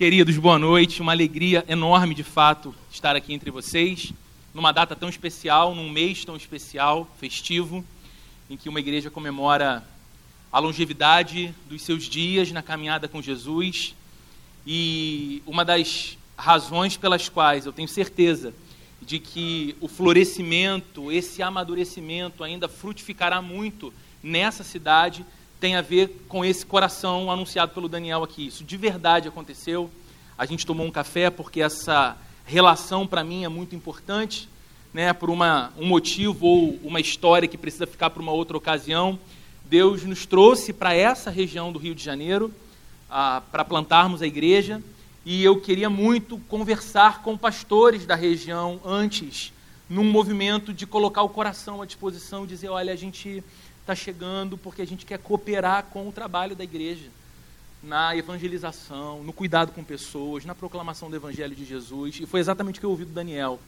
Queridos, boa noite. Uma alegria enorme, de fato, estar aqui entre vocês, numa data tão especial, num mês tão especial, festivo, em que uma igreja comemora a longevidade dos seus dias na caminhada com Jesus. E uma das razões pelas quais eu tenho certeza de que o florescimento, esse amadurecimento ainda frutificará muito nessa cidade tem a ver com esse coração anunciado pelo Daniel aqui. Isso de verdade aconteceu. A gente tomou um café porque essa relação para mim é muito importante, né, por uma, um motivo ou uma história que precisa ficar para uma outra ocasião. Deus nos trouxe para essa região do Rio de Janeiro para plantarmos a igreja e eu queria muito conversar com pastores da região antes, num movimento de colocar o coração à disposição dizer: olha, a gente está chegando porque a gente quer cooperar com o trabalho da igreja, na evangelização, no cuidado com pessoas, na proclamação do Evangelho de Jesus. E foi exatamente o que eu ouvi do Daniel.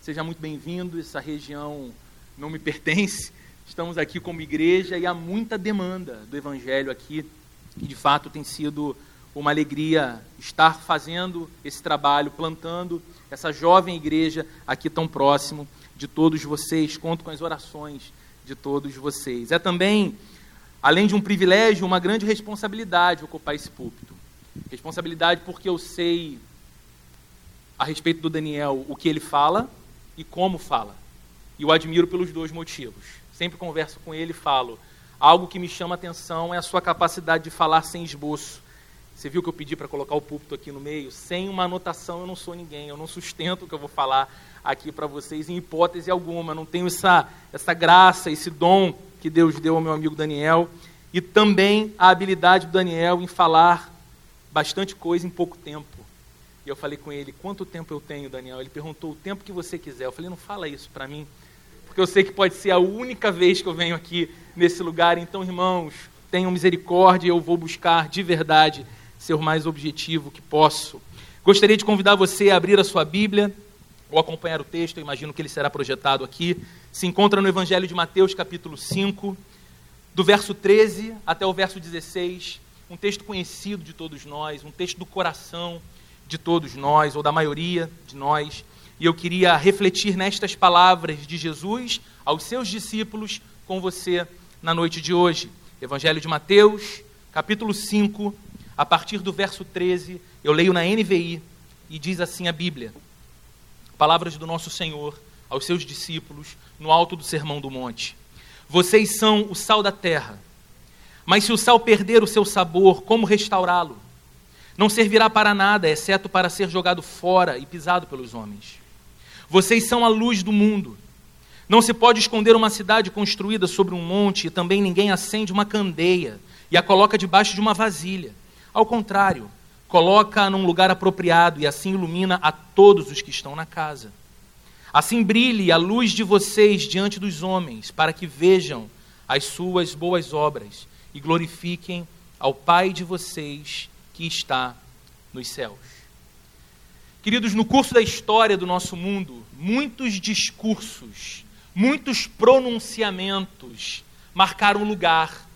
Seja muito bem-vindo, essa região não me pertence. Estamos aqui como igreja e há muita demanda do Evangelho aqui, que de fato tem sido uma alegria estar fazendo esse trabalho, plantando essa jovem igreja aqui tão próximo de todos vocês. Conto com as orações de todos vocês. É também, além de um privilégio, uma grande responsabilidade ocupar esse púlpito. Responsabilidade porque eu sei a respeito do Daniel o que ele fala e como fala. E o admiro pelos dois motivos. Sempre converso com ele e falo. Algo que me chama atenção é a sua capacidade de falar sem esboço. Você viu que eu pedi para colocar o púlpito aqui no meio? Sem uma anotação eu não sou ninguém, eu não sustento o que eu vou falar aqui para vocês em hipótese alguma. Eu não tenho essa, essa graça, esse dom que Deus deu ao meu amigo Daniel. E também a habilidade do Daniel em falar bastante coisa em pouco tempo. E eu falei com ele: Quanto tempo eu tenho, Daniel? Ele perguntou: O tempo que você quiser. Eu falei: Não fala isso para mim, porque eu sei que pode ser a única vez que eu venho aqui nesse lugar. Então, irmãos, tenham misericórdia, eu vou buscar de verdade ser o mais objetivo que posso. Gostaria de convidar você a abrir a sua Bíblia ou acompanhar o texto, eu imagino que ele será projetado aqui, se encontra no Evangelho de Mateus, capítulo 5, do verso 13 até o verso 16, um texto conhecido de todos nós, um texto do coração de todos nós, ou da maioria de nós, e eu queria refletir nestas palavras de Jesus aos seus discípulos com você na noite de hoje. Evangelho de Mateus, capítulo 5, a partir do verso 13, eu leio na NVI e diz assim a Bíblia: Palavras do nosso Senhor aos seus discípulos no alto do Sermão do Monte. Vocês são o sal da terra. Mas se o sal perder o seu sabor, como restaurá-lo? Não servirá para nada, exceto para ser jogado fora e pisado pelos homens. Vocês são a luz do mundo. Não se pode esconder uma cidade construída sobre um monte, e também ninguém acende uma candeia e a coloca debaixo de uma vasilha. Ao contrário, coloca num lugar apropriado e assim ilumina a todos os que estão na casa. Assim brilhe a luz de vocês diante dos homens, para que vejam as suas boas obras e glorifiquem ao Pai de vocês que está nos céus. Queridos, no curso da história do nosso mundo, muitos discursos, muitos pronunciamentos marcaram lugar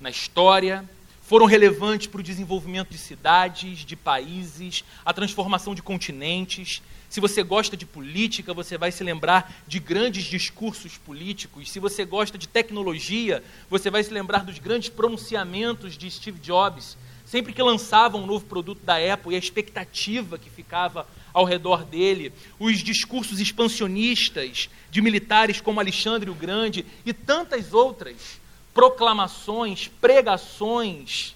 na história, foram relevantes para o desenvolvimento de cidades, de países, a transformação de continentes. Se você gosta de política, você vai se lembrar de grandes discursos políticos. Se você gosta de tecnologia, você vai se lembrar dos grandes pronunciamentos de Steve Jobs. Sempre que lançava um novo produto da Apple e a expectativa que ficava ao redor dele, os discursos expansionistas de militares como Alexandre o Grande e tantas outras proclamações, pregações,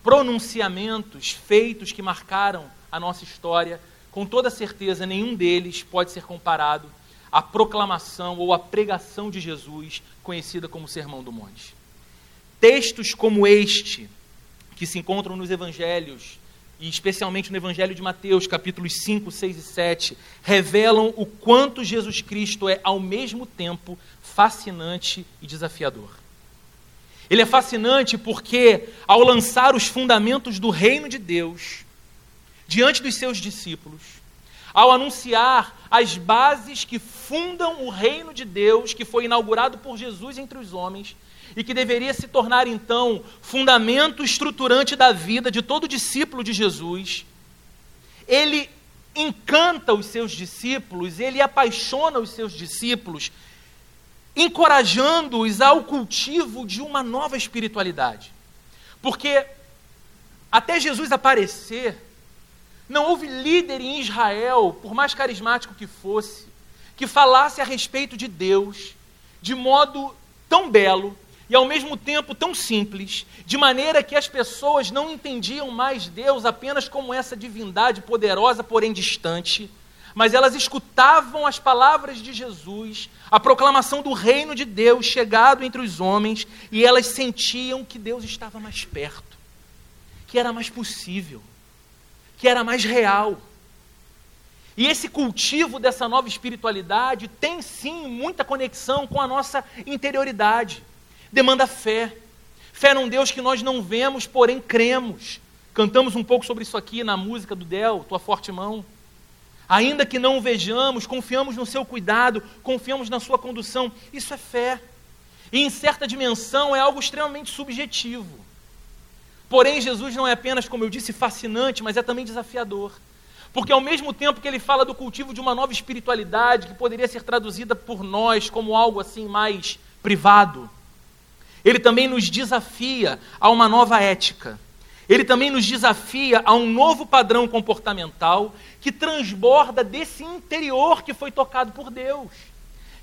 pronunciamentos feitos que marcaram a nossa história, com toda certeza nenhum deles pode ser comparado à proclamação ou à pregação de Jesus, conhecida como Sermão do Monte. Textos como este, que se encontram nos evangelhos, e especialmente no Evangelho de Mateus, capítulos 5, 6 e 7, revelam o quanto Jesus Cristo é, ao mesmo tempo, fascinante e desafiador. Ele é fascinante porque, ao lançar os fundamentos do reino de Deus diante dos seus discípulos, ao anunciar as bases que fundam o reino de Deus, que foi inaugurado por Jesus entre os homens, e que deveria se tornar então fundamento estruturante da vida de todo discípulo de Jesus, ele encanta os seus discípulos, ele apaixona os seus discípulos, encorajando-os ao cultivo de uma nova espiritualidade. Porque até Jesus aparecer, não houve líder em Israel, por mais carismático que fosse, que falasse a respeito de Deus de modo tão belo e ao mesmo tempo tão simples, de maneira que as pessoas não entendiam mais Deus apenas como essa divindade poderosa, porém distante, mas elas escutavam as palavras de Jesus, a proclamação do reino de Deus chegado entre os homens, e elas sentiam que Deus estava mais perto, que era mais possível, que era mais real. E esse cultivo dessa nova espiritualidade tem sim muita conexão com a nossa interioridade demanda fé. Fé num Deus que nós não vemos, porém cremos. Cantamos um pouco sobre isso aqui na música do Del, Tua Forte Mão. Ainda que não o vejamos, confiamos no seu cuidado, confiamos na sua condução. Isso é fé. E em certa dimensão é algo extremamente subjetivo. Porém, Jesus não é apenas, como eu disse, fascinante, mas é também desafiador. Porque ao mesmo tempo que ele fala do cultivo de uma nova espiritualidade, que poderia ser traduzida por nós como algo assim mais privado, ele também nos desafia a uma nova ética. Ele também nos desafia a um novo padrão comportamental que transborda desse interior que foi tocado por Deus,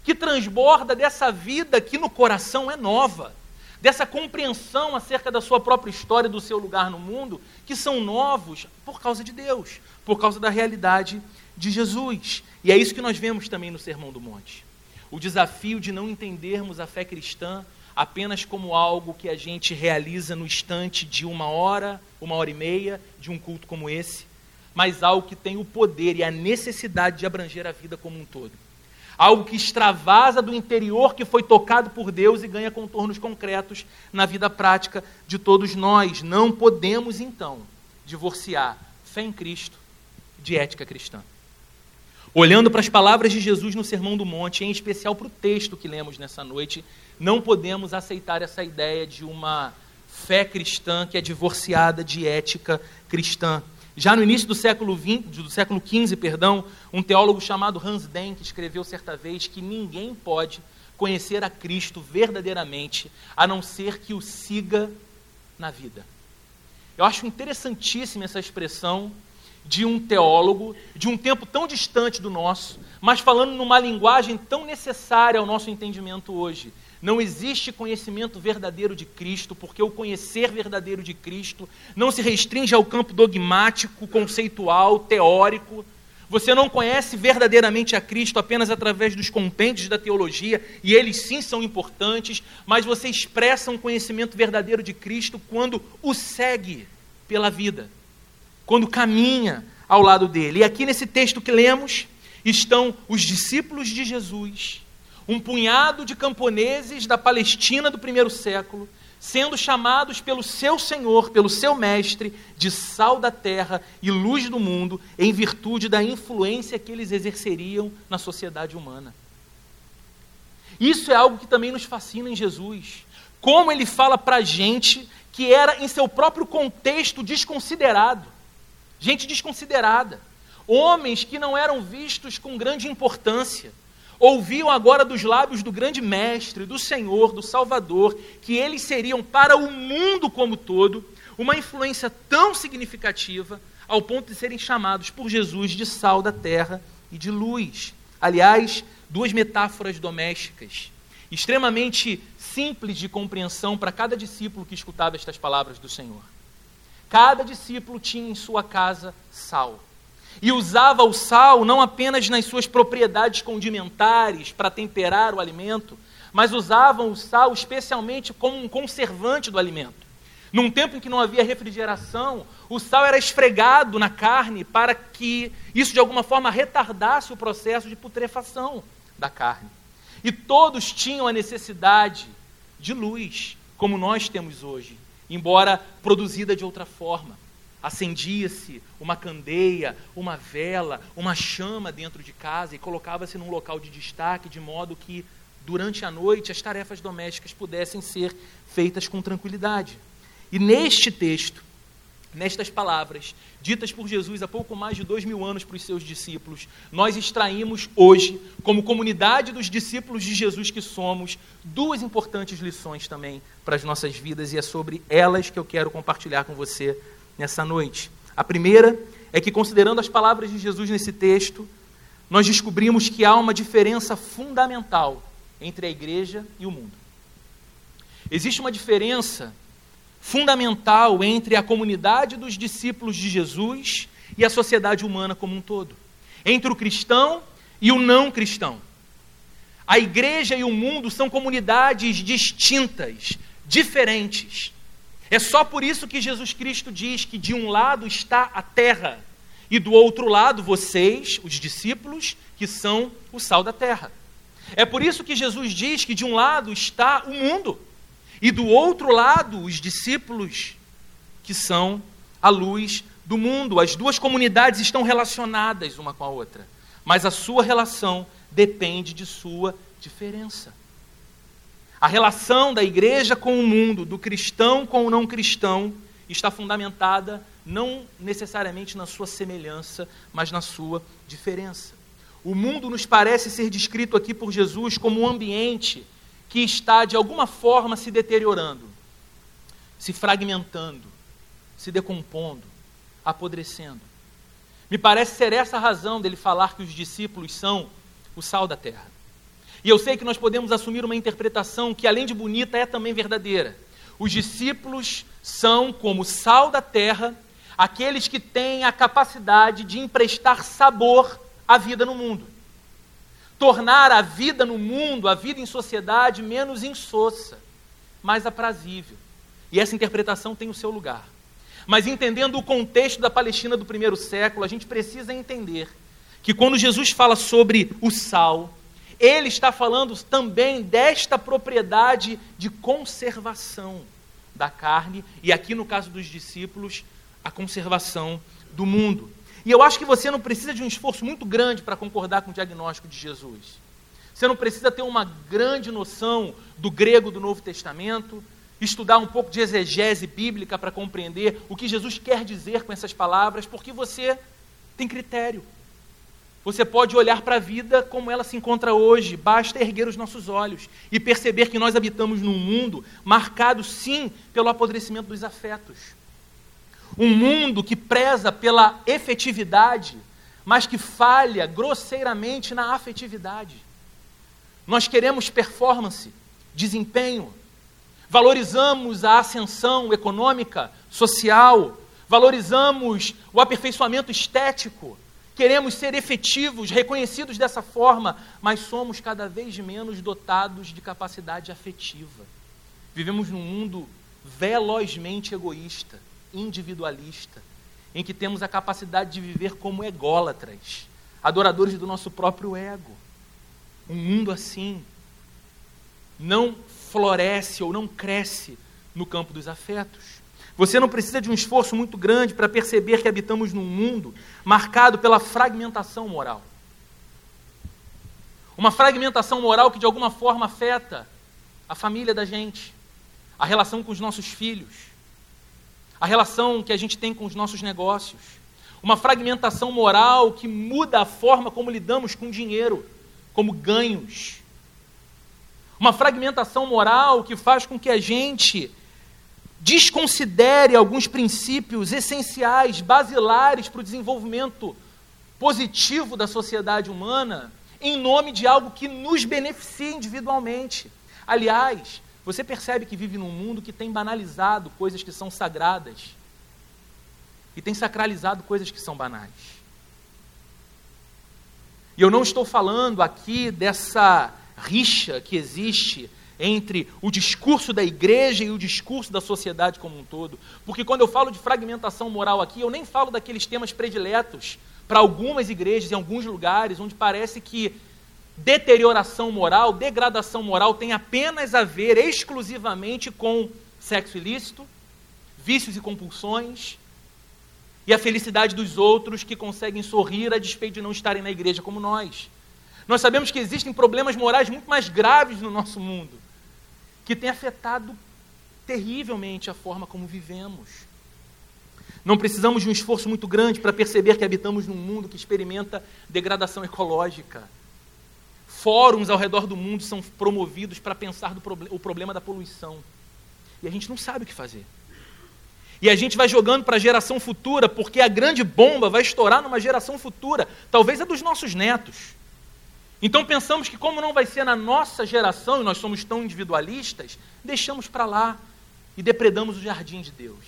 que transborda dessa vida que no coração é nova, dessa compreensão acerca da sua própria história, do seu lugar no mundo, que são novos por causa de Deus, por causa da realidade de Jesus. E é isso que nós vemos também no Sermão do Monte. O desafio de não entendermos a fé cristã apenas como algo que a gente realiza no instante de uma hora, uma hora e meia de um culto como esse, mas algo que tem o poder e a necessidade de abranger a vida como um todo. Algo que extravasa do interior que foi tocado por Deus e ganha contornos concretos na vida prática de todos nós. Não podemos, então, divorciar fé em Cristo de ética cristã. Olhando para as palavras de Jesus no Sermão do Monte, em especial para o texto que lemos nessa noite, não podemos aceitar essa ideia de uma fé cristã que é divorciada de ética cristã. Já no início do século, 20, do século XV, perdão, um teólogo chamado Hans Denk escreveu certa vez que ninguém pode conhecer a Cristo verdadeiramente a não ser que o siga na vida. Eu acho interessantíssima essa expressão de um teólogo de um tempo tão distante do nosso, mas falando numa linguagem tão necessária ao nosso entendimento hoje. Não existe conhecimento verdadeiro de Cristo, porque o conhecer verdadeiro de Cristo não se restringe ao campo dogmático, conceitual, teórico. Você não conhece verdadeiramente a Cristo apenas através dos compêndios da teologia, e eles sim são importantes, mas você expressa um conhecimento verdadeiro de Cristo quando o segue pela vida quando caminha ao lado dele. E aqui nesse texto que lemos estão os discípulos de Jesus, um punhado de camponeses da Palestina do primeiro século, sendo chamados pelo seu Senhor, pelo seu Mestre, de sal da terra e luz do mundo, em virtude da influência que eles exerceriam na sociedade humana. Isso é algo que também nos fascina em Jesus. Como ele fala para gente que era, em seu próprio contexto, desconsiderado gente desconsiderada, homens que não eram vistos com grande importância, ouviam agora dos lábios do grande mestre, do Senhor, do Salvador, que eles seriam para o mundo como todo uma influência tão significativa ao ponto de serem chamados por Jesus de sal da terra e de luz. Aliás, duas metáforas domésticas, extremamente simples de compreensão para cada discípulo que escutava estas palavras do Senhor. Cada discípulo tinha em sua casa sal. E usava o sal não apenas nas suas propriedades condimentares para temperar o alimento, mas usavam o sal especialmente como um conservante do alimento. Num tempo em que não havia refrigeração, o sal era esfregado na carne para que isso de alguma forma retardasse o processo de putrefação da carne. E todos tinham a necessidade de luz, como nós temos hoje embora produzida de outra forma. Acendia-se uma candeia, uma vela, uma chama dentro de casa e colocava-se num local de destaque, de modo que durante a noite, as tarefas domésticas pudessem ser feitas com tranquilidade. E neste texto, nestas palavras, ditas por Jesus há pouco mais de dois mil anos para os seus discípulos, nós extraímos hoje, como comunidade dos discípulos de Jesus que somos, duas importantes lições também para as nossas vidas, e é sobre elas que eu quero compartilhar com você nessa noite. A primeira é que, considerando as palavras de Jesus nesse texto, nós descobrimos que há uma diferença fundamental entre a igreja e o mundo. Existe uma diferença fundamental entre a comunidade dos discípulos de Jesus e a sociedade humana como um todo, entre o cristão e o não cristão. A igreja e o mundo são comunidades distintas, diferentes. É só por isso que Jesus Cristo diz que de um lado está a terra e do outro lado vocês, os discípulos, que são o sal da terra. É por isso que Jesus diz que de um lado está o mundo e do outro lado, os discípulos, que são a luz do mundo. As duas comunidades estão relacionadas uma com a outra, mas a sua relação depende de sua diferença. A relação da igreja com o mundo, do cristão com o não cristão, está fundamentada não necessariamente na sua semelhança, mas na sua diferença. O mundo nos parece ser descrito aqui por Jesus como um ambiente que está de alguma forma se deteriorando, se fragmentando, se decompondo, apodrecendo. Me parece ser essa a razão dele falar que os discípulos são o sal da terra. E eu sei que nós podemos assumir uma interpretação que, além de bonita, é também verdadeira. Os discípulos são como sal da terra, aqueles que têm a capacidade de emprestar sabor à vida no mundo tornar a vida no mundo, a vida em sociedade, menos insossa, mais aprazível. E essa interpretação tem o seu lugar. Mas entendendo o contexto da Palestina do primeiro século, a gente precisa entender que quando Jesus fala sobre o sal, ele está falando também desta propriedade de conservação da carne, e aqui no caso dos discípulos, a conservação do mundo. E eu acho que você não precisa de um esforço muito grande para concordar com o diagnóstico de Jesus. Você não precisa ter uma grande noção do grego do Novo Testamento, estudar um pouco de exegese bíblica para compreender o que Jesus quer dizer com essas palavras, porque você tem critério. Você pode olhar para a vida como ela se encontra hoje, basta erguer os nossos olhos e perceber que nós habitamos num mundo marcado, sim, pelo apodrecimento dos afetos. Um mundo que preza pela efetividade, mas que falha grosseiramente na afetividade. Nós queremos performance, desempenho, valorizamos a ascensão econômica, social, valorizamos o aperfeiçoamento estético, queremos ser efetivos, reconhecidos dessa forma, mas somos cada vez menos dotados de capacidade afetiva. Vivemos num mundo velozmente egoísta individualista, em que temos a capacidade de viver como ególatras, adoradores do nosso próprio ego. Um mundo assim não floresce ou não cresce no campo dos afetos. Você não precisa de um esforço muito grande para perceber que habitamos num mundo marcado pela fragmentação moral. Uma fragmentação moral que de alguma forma afeta a família da gente, a relação com os nossos filhos, a relação que a gente tem com os nossos negócios, uma fragmentação moral que muda a forma como lidamos com dinheiro, como ganhos. Uma fragmentação moral que faz com que a gente desconsidere alguns princípios essenciais, basilares para o desenvolvimento positivo da sociedade humana, em nome de algo que nos beneficia individualmente. Aliás, você percebe que vive num mundo que tem banalizado coisas que são sagradas e tem sacralizado coisas que são banais. E eu não estou falando aqui dessa rixa que existe entre o discurso da igreja e o discurso da sociedade como um todo. Porque quando eu falo de fragmentação moral aqui, eu nem falo daqueles temas prediletos para algumas igrejas em alguns lugares onde parece que deterioração moral, degradação moral tem apenas a ver exclusivamente com sexo ilícito, vícios e compulsões e a felicidade dos outros que conseguem sorrir a despeito de não estarem na igreja como nós. Nós sabemos que existem problemas morais muito mais graves no nosso mundo, que têm afetado terrivelmente a forma como vivemos. Não precisamos de um esforço muito grande para perceber que habitamos num mundo que experimenta degradação ecológica. Fóruns ao redor do mundo são promovidos para pensar do o problema da poluição. E a gente não sabe o que fazer. E a gente vai jogando para a geração futura, porque a grande bomba vai estourar numa geração futura, talvez a dos nossos netos. Então pensamos que, como não vai ser na nossa geração, e nós somos tão individualistas, deixamos para lá e depredamos o jardim de Deus.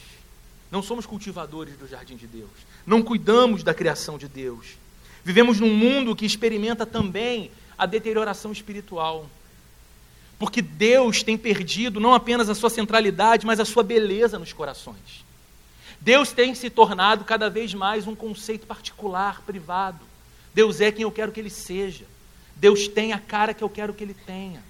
Não somos cultivadores do jardim de Deus. Não cuidamos da criação de Deus. Vivemos num mundo que experimenta também a deterioração espiritual. Porque Deus tem perdido não apenas a sua centralidade, mas a sua beleza nos corações. Deus tem se tornado cada vez mais um conceito particular, privado. Deus é quem eu quero que ele seja. Deus tem a cara que eu quero que ele tenha.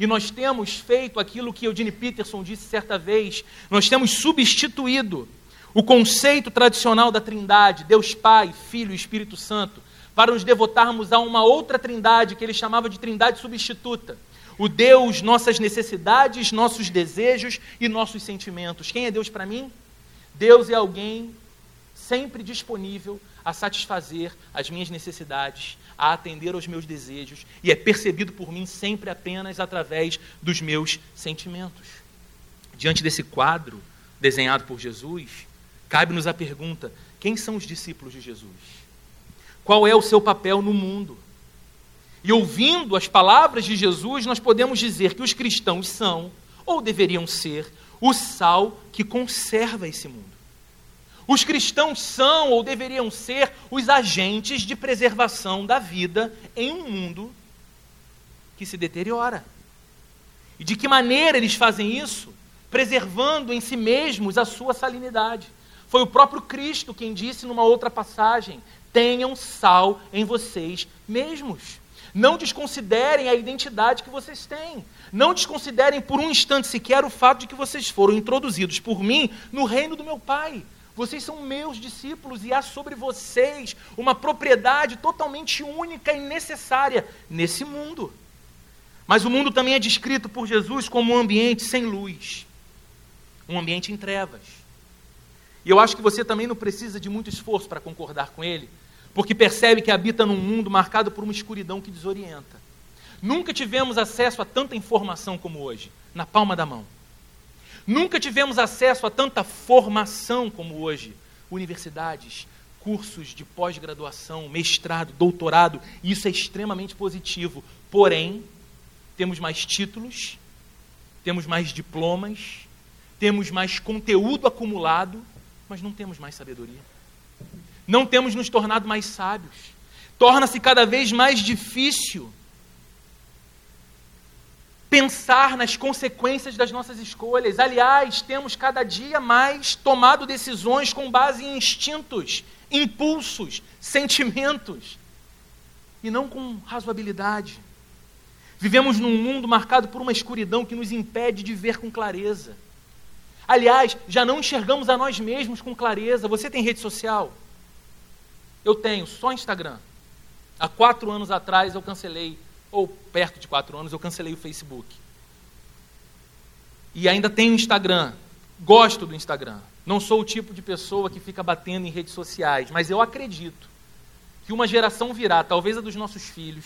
E nós temos feito aquilo que Eugene Peterson disse certa vez: nós temos substituído o conceito tradicional da Trindade, Deus Pai, Filho e Espírito Santo, para nos devotarmos a uma outra Trindade que ele chamava de Trindade substituta o Deus, nossas necessidades, nossos desejos e nossos sentimentos. Quem é Deus para mim? Deus é alguém sempre disponível a satisfazer as minhas necessidades, a atender aos meus desejos e é percebido por mim sempre apenas através dos meus sentimentos. Diante desse quadro desenhado por Jesus, cabe-nos a pergunta: quem são os discípulos de Jesus? Qual é o seu papel no mundo? E ouvindo as palavras de Jesus, nós podemos dizer que os cristãos são, ou deveriam ser, o sal que conserva esse mundo. Os cristãos são, ou deveriam ser, os agentes de preservação da vida em um mundo que se deteriora. E de que maneira eles fazem isso? Preservando em si mesmos a sua salinidade. Foi o próprio Cristo quem disse numa outra passagem: tenham sal em vocês mesmos. Não desconsiderem a identidade que vocês têm. Não desconsiderem por um instante sequer o fato de que vocês foram introduzidos por mim no reino do meu Pai. Vocês são meus discípulos e há sobre vocês uma propriedade totalmente única e necessária nesse mundo. Mas o mundo também é descrito por Jesus como um ambiente sem luz, um ambiente em trevas. E eu acho que você também não precisa de muito esforço para concordar com ele, porque percebe que habita num mundo marcado por uma escuridão que desorienta. Nunca tivemos acesso a tanta informação como hoje, na palma da mão. Nunca tivemos acesso a tanta formação como hoje. Universidades, cursos de pós-graduação, mestrado, doutorado, isso é extremamente positivo. Porém, temos mais títulos, temos mais diplomas, temos mais conteúdo acumulado, mas não temos mais sabedoria não temos nos tornado mais sábios. Torna-se cada vez mais difícil pensar nas consequências das nossas escolhas. Aliás, temos cada dia mais tomado decisões com base em instintos, impulsos, sentimentos e não com razoabilidade. Vivemos num mundo marcado por uma escuridão que nos impede de ver com clareza. Aliás, já não enxergamos a nós mesmos com clareza. Você tem rede social? Eu tenho só Instagram. Há quatro anos atrás eu cancelei, ou perto de quatro anos, eu cancelei o Facebook. E ainda tenho Instagram. Gosto do Instagram. Não sou o tipo de pessoa que fica batendo em redes sociais, mas eu acredito que uma geração virá, talvez a dos nossos filhos,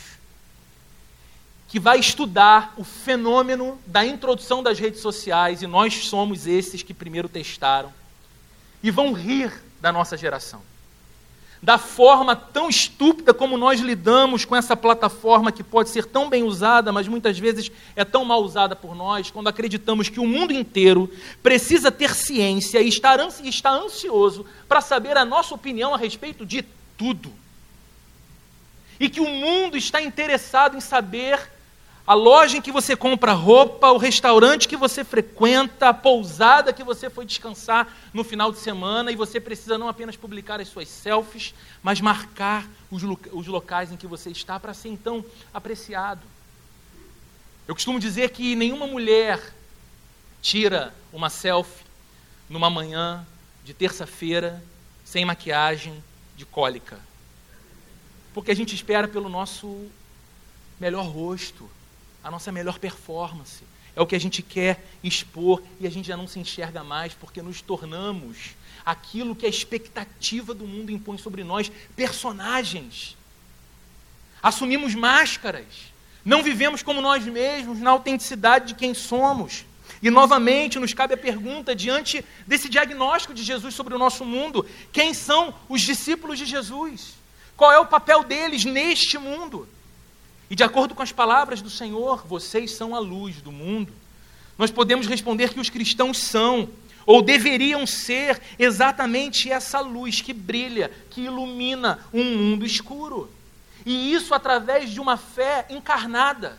que vai estudar o fenômeno da introdução das redes sociais, e nós somos esses que primeiro testaram, e vão rir da nossa geração da forma tão estúpida como nós lidamos com essa plataforma que pode ser tão bem usada, mas muitas vezes é tão mal usada por nós, quando acreditamos que o mundo inteiro precisa ter ciência e está ansioso para saber a nossa opinião a respeito de tudo. E que o mundo está interessado em saber a loja em que você compra roupa, o restaurante que você frequenta, a pousada que você foi descansar no final de semana, e você precisa não apenas publicar as suas selfies, mas marcar os, os locais em que você está para ser então apreciado. Eu costumo dizer que nenhuma mulher tira uma selfie numa manhã de terça-feira sem maquiagem de cólica. Porque a gente espera pelo nosso melhor rosto, a nossa melhor performance. É o que a gente quer expor e a gente já não se enxerga mais porque nos tornamos aquilo que a expectativa do mundo impõe sobre nós personagens. Assumimos máscaras. Não vivemos como nós mesmos, na autenticidade de quem somos. E novamente nos cabe a pergunta, diante desse diagnóstico de Jesus sobre o nosso mundo: quem são os discípulos de Jesus? Qual é o papel deles neste mundo? E de acordo com as palavras do Senhor, vocês são a luz do mundo. Nós podemos responder que os cristãos são, ou deveriam ser, exatamente essa luz que brilha, que ilumina um mundo escuro. E isso através de uma fé encarnada.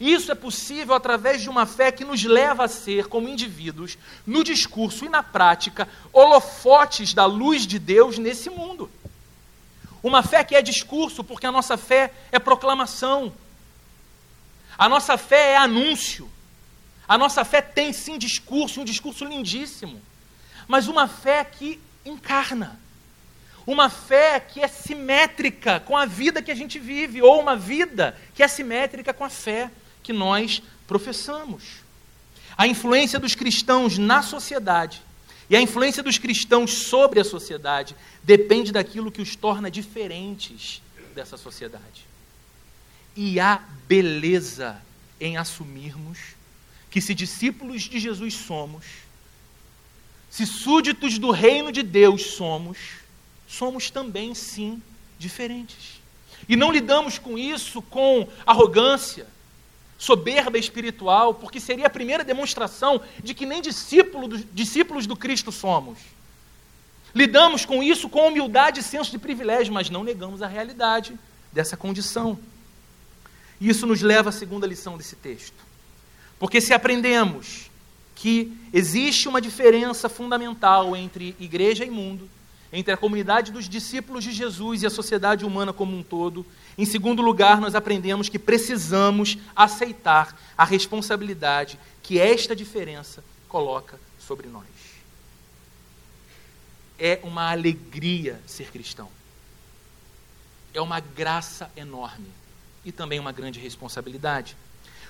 Isso é possível através de uma fé que nos leva a ser, como indivíduos, no discurso e na prática, holofotes da luz de Deus nesse mundo. Uma fé que é discurso, porque a nossa fé é proclamação. A nossa fé é anúncio. A nossa fé tem sim discurso, um discurso lindíssimo. Mas uma fé que encarna. Uma fé que é simétrica com a vida que a gente vive, ou uma vida que é simétrica com a fé que nós professamos. A influência dos cristãos na sociedade e a influência dos cristãos sobre a sociedade depende daquilo que os torna diferentes dessa sociedade. E há beleza em assumirmos que, se discípulos de Jesus somos, se súditos do reino de Deus somos, somos também, sim, diferentes. E não lidamos com isso com arrogância, soberba espiritual, porque seria a primeira demonstração de que nem discípulo do, discípulos do Cristo somos. Lidamos com isso com humildade e senso de privilégio, mas não negamos a realidade dessa condição. Isso nos leva à segunda lição desse texto. Porque se aprendemos que existe uma diferença fundamental entre igreja e mundo, entre a comunidade dos discípulos de Jesus e a sociedade humana como um todo. Em segundo lugar, nós aprendemos que precisamos aceitar a responsabilidade que esta diferença coloca sobre nós. É uma alegria ser cristão. É uma graça enorme e também uma grande responsabilidade.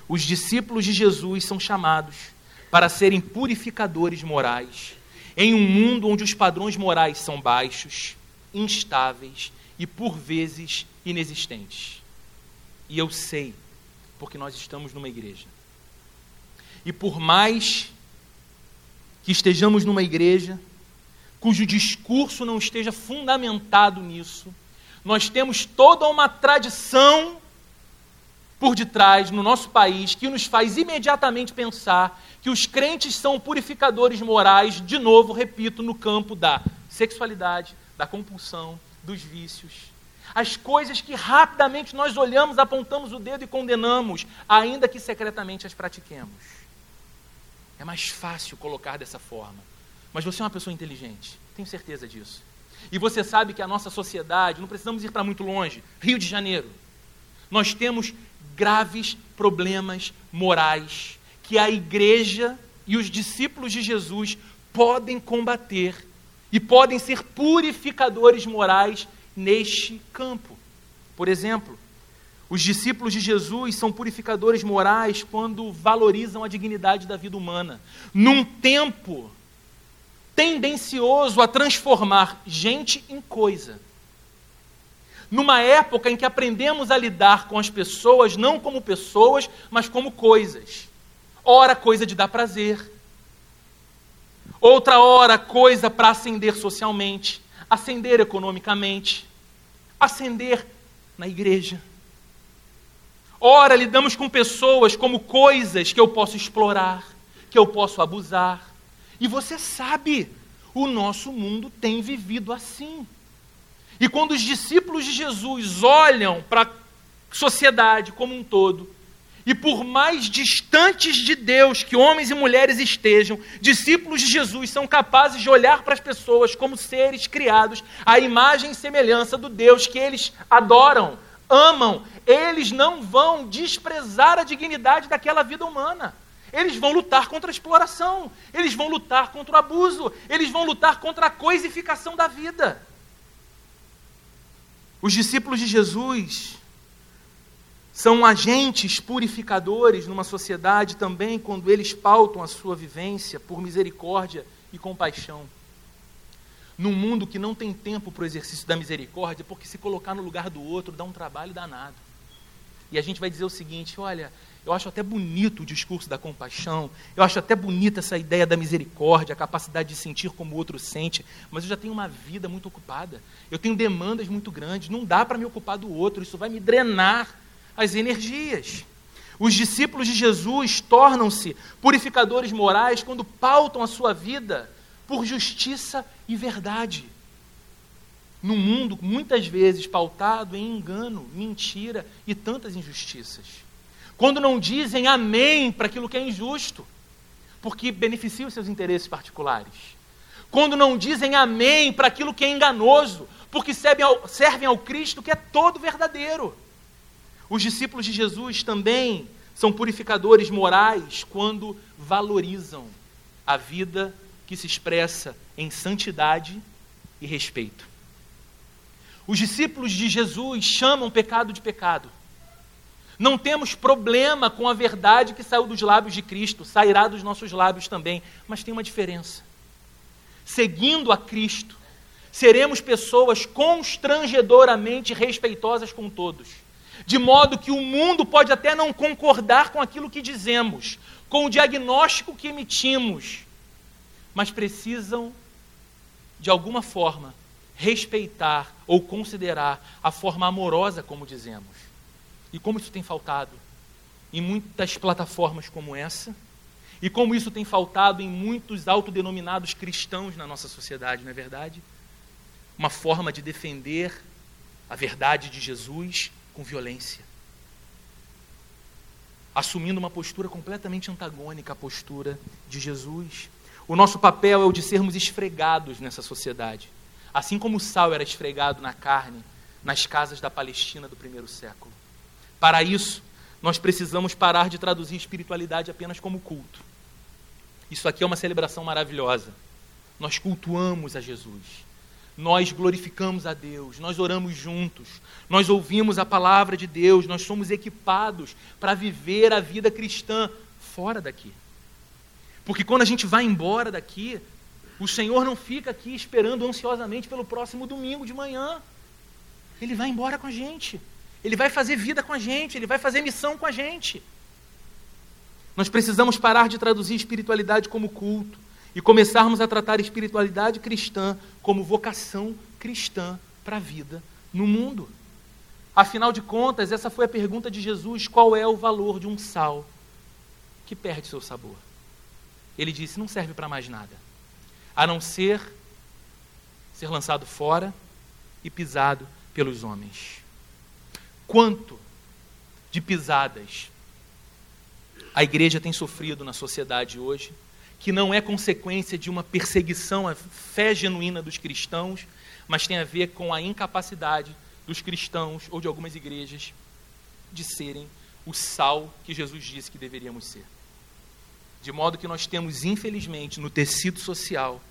Os discípulos de Jesus são chamados para serem purificadores morais em um mundo onde os padrões morais são baixos, instáveis e por vezes inexistentes. E eu sei, porque nós estamos numa igreja. E por mais que estejamos numa igreja cujo discurso não esteja fundamentado nisso, nós temos toda uma tradição por detrás no nosso país que nos faz imediatamente pensar que os crentes são purificadores morais, de novo, repito, no campo da sexualidade, da compulsão, dos vícios. As coisas que rapidamente nós olhamos, apontamos o dedo e condenamos, ainda que secretamente as pratiquemos. É mais fácil colocar dessa forma. Mas você é uma pessoa inteligente, tenho certeza disso. E você sabe que a nossa sociedade, não precisamos ir para muito longe Rio de Janeiro. Nós temos graves problemas morais que a igreja e os discípulos de Jesus podem combater e podem ser purificadores morais neste campo. Por exemplo, os discípulos de Jesus são purificadores morais quando valorizam a dignidade da vida humana. Num tempo tendencioso a transformar gente em coisa. Numa época em que aprendemos a lidar com as pessoas não como pessoas, mas como coisas. Ora, coisa de dar prazer. Outra hora, coisa para ascender socialmente, ascender economicamente, ascender na igreja. Ora, lidamos com pessoas como coisas que eu posso explorar, que eu posso abusar. E você sabe, o nosso mundo tem vivido assim. E quando os discípulos de Jesus olham para a sociedade como um todo, e por mais distantes de Deus que homens e mulheres estejam, discípulos de Jesus são capazes de olhar para as pessoas como seres criados à imagem e semelhança do Deus que eles adoram, amam. Eles não vão desprezar a dignidade daquela vida humana. Eles vão lutar contra a exploração, eles vão lutar contra o abuso, eles vão lutar contra a coisificação da vida. Os discípulos de Jesus são agentes purificadores numa sociedade também quando eles pautam a sua vivência por misericórdia e compaixão. Num mundo que não tem tempo para o exercício da misericórdia, porque se colocar no lugar do outro dá um trabalho danado. E a gente vai dizer o seguinte: olha, eu acho até bonito o discurso da compaixão, eu acho até bonita essa ideia da misericórdia, a capacidade de sentir como o outro sente, mas eu já tenho uma vida muito ocupada, eu tenho demandas muito grandes, não dá para me ocupar do outro, isso vai me drenar as energias. Os discípulos de Jesus tornam-se purificadores morais quando pautam a sua vida por justiça e verdade. Num mundo muitas vezes pautado em engano, mentira e tantas injustiças quando não dizem amém para aquilo que é injusto, porque beneficia os seus interesses particulares, quando não dizem amém para aquilo que é enganoso, porque servem ao, servem ao Cristo que é todo verdadeiro. Os discípulos de Jesus também são purificadores morais quando valorizam a vida que se expressa em santidade e respeito. Os discípulos de Jesus chamam pecado de pecado. Não temos problema com a verdade que saiu dos lábios de Cristo, sairá dos nossos lábios também, mas tem uma diferença. Seguindo a Cristo, seremos pessoas constrangedoramente respeitosas com todos, de modo que o mundo pode até não concordar com aquilo que dizemos, com o diagnóstico que emitimos, mas precisam, de alguma forma, respeitar ou considerar a forma amorosa como dizemos. E como isso tem faltado em muitas plataformas como essa, e como isso tem faltado em muitos autodenominados cristãos na nossa sociedade, não é verdade? Uma forma de defender a verdade de Jesus com violência. Assumindo uma postura completamente antagônica à postura de Jesus. O nosso papel é o de sermos esfregados nessa sociedade. Assim como o sal era esfregado na carne nas casas da Palestina do primeiro século. Para isso, nós precisamos parar de traduzir espiritualidade apenas como culto. Isso aqui é uma celebração maravilhosa. Nós cultuamos a Jesus. Nós glorificamos a Deus, nós oramos juntos, nós ouvimos a palavra de Deus, nós somos equipados para viver a vida cristã fora daqui. Porque quando a gente vai embora daqui, o Senhor não fica aqui esperando ansiosamente pelo próximo domingo de manhã. Ele vai embora com a gente. Ele vai fazer vida com a gente, ele vai fazer missão com a gente. Nós precisamos parar de traduzir espiritualidade como culto e começarmos a tratar espiritualidade cristã como vocação cristã para a vida no mundo. Afinal de contas, essa foi a pergunta de Jesus: qual é o valor de um sal que perde seu sabor? Ele disse: não serve para mais nada, a não ser ser lançado fora e pisado pelos homens quanto de pisadas a igreja tem sofrido na sociedade hoje, que não é consequência de uma perseguição à fé genuína dos cristãos, mas tem a ver com a incapacidade dos cristãos ou de algumas igrejas de serem o sal que Jesus disse que deveríamos ser. De modo que nós temos, infelizmente, no tecido social,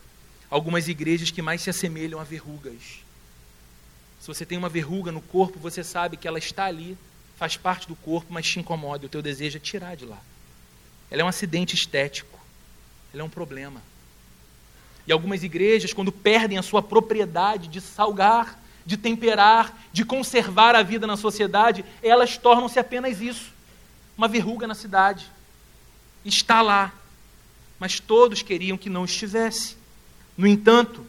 algumas igrejas que mais se assemelham a verrugas se você tem uma verruga no corpo, você sabe que ela está ali, faz parte do corpo, mas te incomoda. O teu desejo é tirar de lá. Ela é um acidente estético. Ela é um problema. E algumas igrejas, quando perdem a sua propriedade de salgar, de temperar, de conservar a vida na sociedade, elas tornam-se apenas isso uma verruga na cidade. Está lá. Mas todos queriam que não estivesse. No entanto,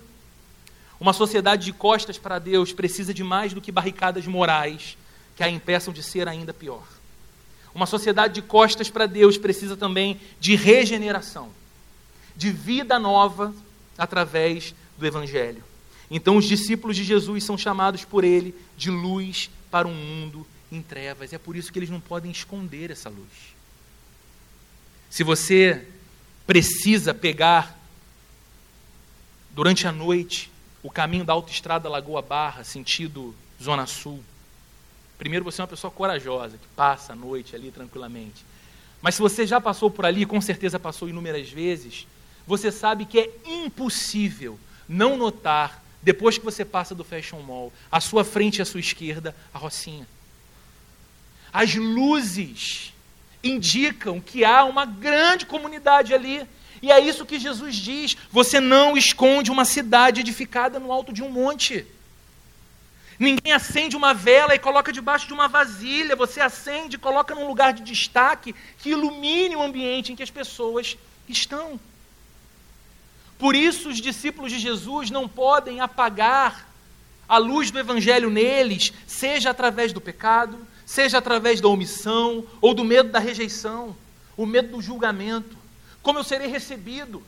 uma sociedade de costas para Deus precisa de mais do que barricadas morais que a impeçam de ser ainda pior. Uma sociedade de costas para Deus precisa também de regeneração, de vida nova através do Evangelho. Então, os discípulos de Jesus são chamados por ele de luz para um mundo em trevas. É por isso que eles não podem esconder essa luz. Se você precisa pegar durante a noite o caminho da autoestrada Lagoa Barra, sentido Zona Sul. Primeiro, você é uma pessoa corajosa, que passa a noite ali tranquilamente. Mas se você já passou por ali, com certeza passou inúmeras vezes, você sabe que é impossível não notar, depois que você passa do Fashion Mall, à sua frente e à sua esquerda, a Rocinha. As luzes indicam que há uma grande comunidade ali. E é isso que Jesus diz: você não esconde uma cidade edificada no alto de um monte. Ninguém acende uma vela e coloca debaixo de uma vasilha. Você acende e coloca num lugar de destaque que ilumine o ambiente em que as pessoas estão. Por isso, os discípulos de Jesus não podem apagar a luz do Evangelho neles, seja através do pecado, seja através da omissão ou do medo da rejeição, o medo do julgamento. Como eu serei recebido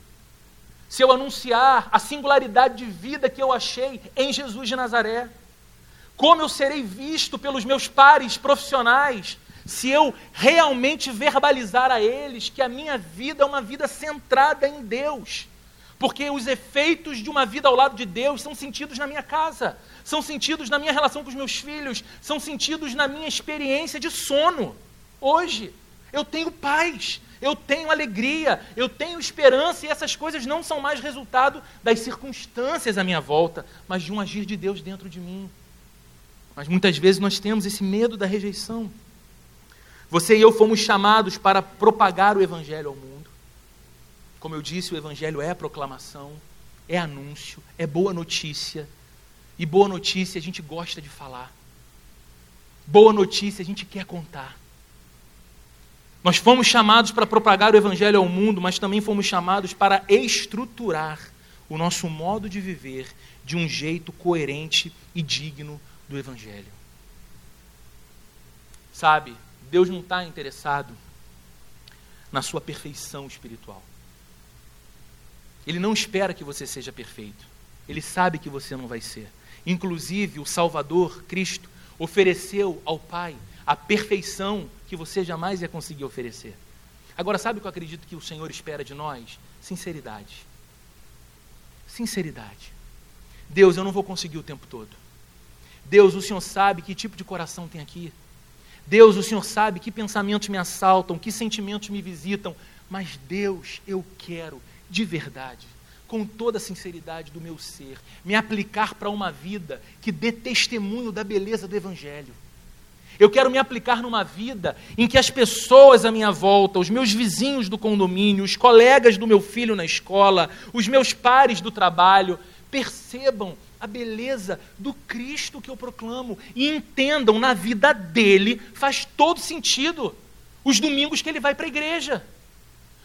se eu anunciar a singularidade de vida que eu achei em Jesus de Nazaré? Como eu serei visto pelos meus pares profissionais se eu realmente verbalizar a eles que a minha vida é uma vida centrada em Deus? Porque os efeitos de uma vida ao lado de Deus são sentidos na minha casa, são sentidos na minha relação com os meus filhos, são sentidos na minha experiência de sono. Hoje, eu tenho paz, eu tenho alegria, eu tenho esperança, e essas coisas não são mais resultado das circunstâncias à minha volta, mas de um agir de Deus dentro de mim. Mas muitas vezes nós temos esse medo da rejeição. Você e eu fomos chamados para propagar o Evangelho ao mundo. Como eu disse, o Evangelho é proclamação, é anúncio, é boa notícia. E boa notícia a gente gosta de falar. Boa notícia a gente quer contar. Nós fomos chamados para propagar o Evangelho ao mundo, mas também fomos chamados para estruturar o nosso modo de viver de um jeito coerente e digno do Evangelho. Sabe, Deus não está interessado na sua perfeição espiritual. Ele não espera que você seja perfeito. Ele sabe que você não vai ser. Inclusive, o Salvador, Cristo, ofereceu ao Pai a perfeição que você jamais ia conseguir oferecer. Agora, sabe o que eu acredito que o Senhor espera de nós? Sinceridade. Sinceridade. Deus, eu não vou conseguir o tempo todo. Deus, o Senhor sabe que tipo de coração tem aqui. Deus, o Senhor sabe que pensamentos me assaltam, que sentimentos me visitam. Mas, Deus, eu quero, de verdade, com toda a sinceridade do meu ser, me aplicar para uma vida que dê testemunho da beleza do Evangelho. Eu quero me aplicar numa vida em que as pessoas à minha volta, os meus vizinhos do condomínio, os colegas do meu filho na escola, os meus pares do trabalho, percebam a beleza do Cristo que eu proclamo e entendam na vida dele faz todo sentido. Os domingos que ele vai para a igreja,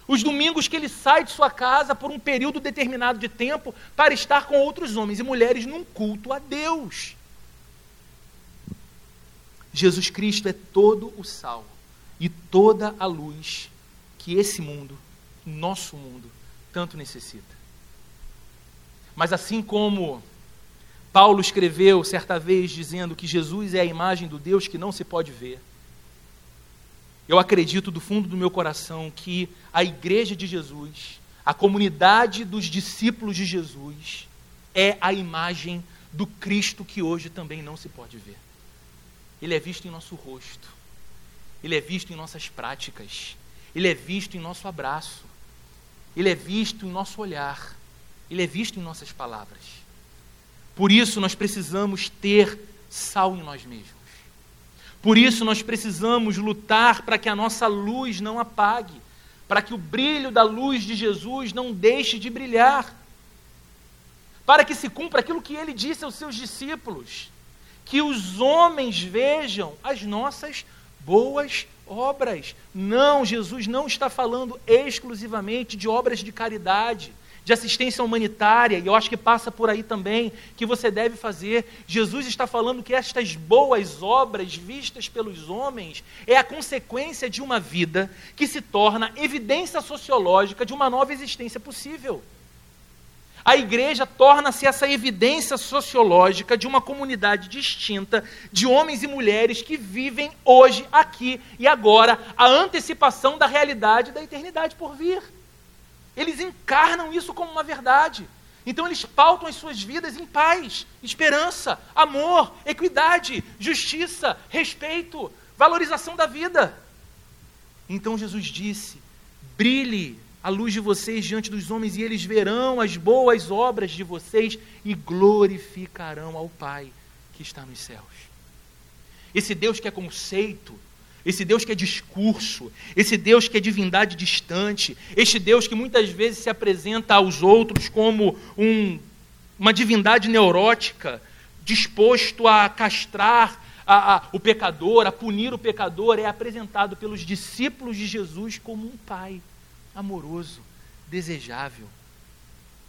os domingos que ele sai de sua casa por um período determinado de tempo para estar com outros homens e mulheres num culto a Deus. Jesus Cristo é todo o sal e toda a luz que esse mundo, nosso mundo, tanto necessita. Mas assim como Paulo escreveu certa vez dizendo que Jesus é a imagem do Deus que não se pode ver. Eu acredito do fundo do meu coração que a igreja de Jesus, a comunidade dos discípulos de Jesus, é a imagem do Cristo que hoje também não se pode ver. Ele é visto em nosso rosto, ele é visto em nossas práticas, ele é visto em nosso abraço, ele é visto em nosso olhar, ele é visto em nossas palavras. Por isso nós precisamos ter sal em nós mesmos. Por isso nós precisamos lutar para que a nossa luz não apague, para que o brilho da luz de Jesus não deixe de brilhar. Para que se cumpra aquilo que ele disse aos seus discípulos: que os homens vejam as nossas boas obras. Não, Jesus não está falando exclusivamente de obras de caridade de assistência humanitária, e eu acho que passa por aí também, que você deve fazer. Jesus está falando que estas boas obras vistas pelos homens é a consequência de uma vida que se torna evidência sociológica de uma nova existência possível. A igreja torna-se essa evidência sociológica de uma comunidade distinta de homens e mulheres que vivem hoje, aqui e agora, a antecipação da realidade da eternidade por vir. Eles encarnam isso como uma verdade. Então eles pautam as suas vidas em paz, esperança, amor, equidade, justiça, respeito, valorização da vida. Então Jesus disse: brilhe a luz de vocês diante dos homens, e eles verão as boas obras de vocês e glorificarão ao Pai que está nos céus. Esse Deus que é conceito, esse Deus que é discurso, esse Deus que é divindade distante, este Deus que muitas vezes se apresenta aos outros como um, uma divindade neurótica, disposto a castrar a, a, o pecador, a punir o pecador, é apresentado pelos discípulos de Jesus como um pai amoroso, desejável,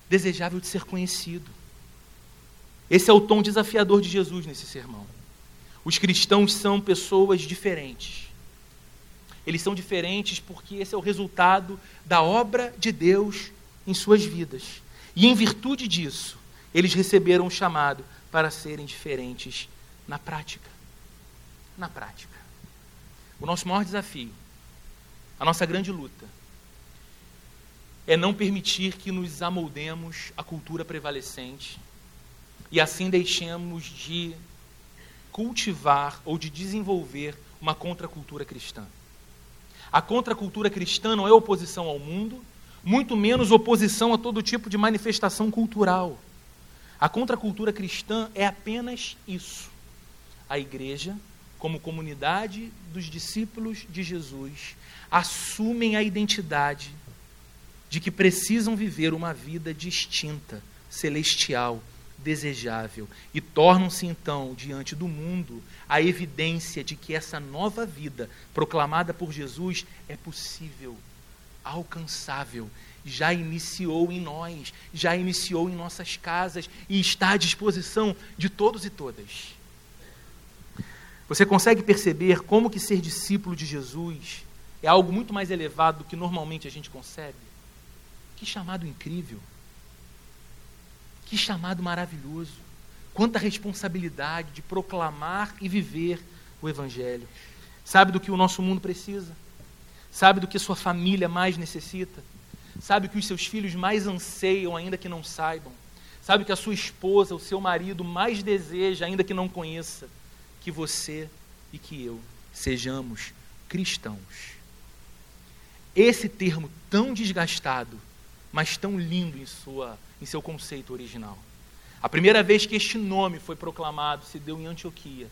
desejável de ser conhecido. Esse é o tom desafiador de Jesus nesse sermão. Os cristãos são pessoas diferentes. Eles são diferentes porque esse é o resultado da obra de Deus em suas vidas. E em virtude disso, eles receberam um chamado para serem diferentes na prática. Na prática. O nosso maior desafio, a nossa grande luta, é não permitir que nos amoldemos à cultura prevalecente e assim deixemos de cultivar ou de desenvolver uma contracultura cristã. A contracultura cristã não é oposição ao mundo, muito menos oposição a todo tipo de manifestação cultural. A contracultura cristã é apenas isso. A igreja, como comunidade dos discípulos de Jesus, assumem a identidade de que precisam viver uma vida distinta, celestial, desejável e tornam-se então diante do mundo a evidência de que essa nova vida proclamada por Jesus é possível, alcançável, já iniciou em nós, já iniciou em nossas casas e está à disposição de todos e todas. Você consegue perceber como que ser discípulo de Jesus é algo muito mais elevado do que normalmente a gente concebe? Que chamado incrível! Que chamado maravilhoso! Quanta responsabilidade de proclamar e viver o Evangelho. Sabe do que o nosso mundo precisa? Sabe do que sua família mais necessita? Sabe o que os seus filhos mais anseiam, ainda que não saibam? Sabe o que a sua esposa, o seu marido mais deseja, ainda que não conheça? Que você e que eu sejamos cristãos. Esse termo tão desgastado, mas tão lindo em sua em seu conceito original. A primeira vez que este nome foi proclamado se deu em Antioquia,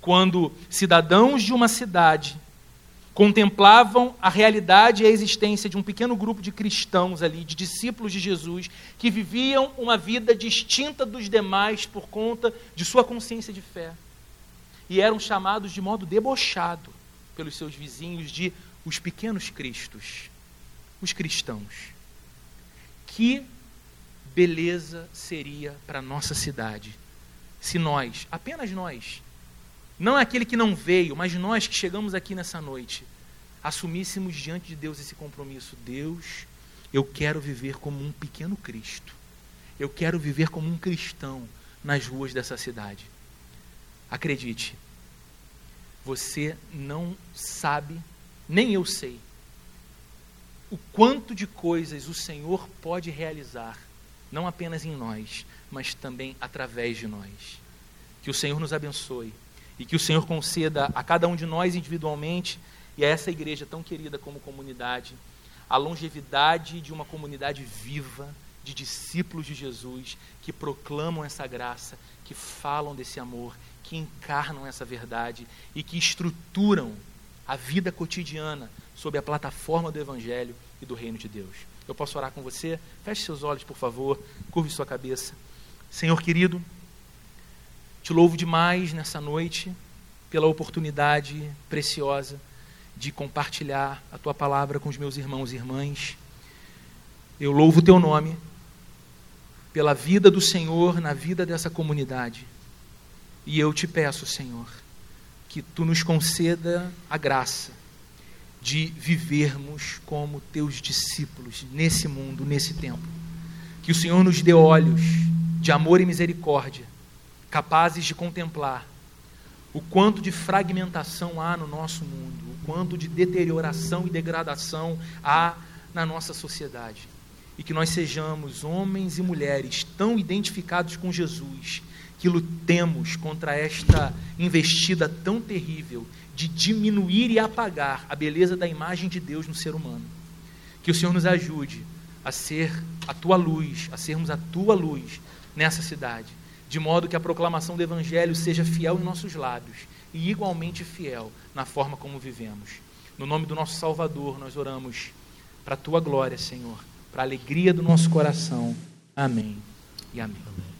quando cidadãos de uma cidade contemplavam a realidade e a existência de um pequeno grupo de cristãos ali, de discípulos de Jesus, que viviam uma vida distinta dos demais por conta de sua consciência de fé. E eram chamados de modo debochado pelos seus vizinhos de os pequenos cristos, os cristãos. Que beleza seria para nossa cidade se nós, apenas nós, não aquele que não veio, mas nós que chegamos aqui nessa noite, assumíssemos diante de Deus esse compromisso. Deus, eu quero viver como um pequeno Cristo. Eu quero viver como um cristão nas ruas dessa cidade. Acredite, você não sabe, nem eu sei, o quanto de coisas o Senhor pode realizar não apenas em nós, mas também através de nós. Que o Senhor nos abençoe e que o Senhor conceda a cada um de nós individualmente e a essa igreja tão querida como comunidade a longevidade de uma comunidade viva de discípulos de Jesus que proclamam essa graça, que falam desse amor, que encarnam essa verdade e que estruturam a vida cotidiana sob a plataforma do Evangelho e do Reino de Deus. Eu posso orar com você? Feche seus olhos, por favor. Curve sua cabeça. Senhor querido, te louvo demais nessa noite pela oportunidade preciosa de compartilhar a tua palavra com os meus irmãos e irmãs. Eu louvo o teu nome pela vida do Senhor na vida dessa comunidade. E eu te peço, Senhor, que tu nos conceda a graça de vivermos como teus discípulos nesse mundo, nesse tempo. Que o Senhor nos dê olhos de amor e misericórdia, capazes de contemplar o quanto de fragmentação há no nosso mundo, o quanto de deterioração e degradação há na nossa sociedade. E que nós sejamos homens e mulheres tão identificados com Jesus que lutemos contra esta investida tão terrível de diminuir e apagar a beleza da imagem de Deus no ser humano. Que o Senhor nos ajude a ser a tua luz, a sermos a tua luz nessa cidade, de modo que a proclamação do Evangelho seja fiel em nossos lábios e igualmente fiel na forma como vivemos. No nome do nosso Salvador, nós oramos para a tua glória, Senhor, para a alegria do nosso coração. Amém e amém. amém.